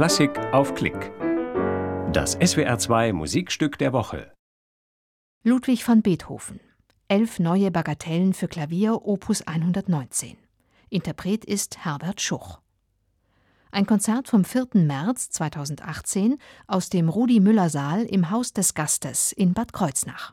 Klassik auf Klick. Das SWR2 Musikstück der Woche. Ludwig van Beethoven. Elf neue Bagatellen für Klavier, Opus 119. Interpret ist Herbert Schuch. Ein Konzert vom 4. März 2018 aus dem Rudi Müller Saal im Haus des Gastes in Bad Kreuznach.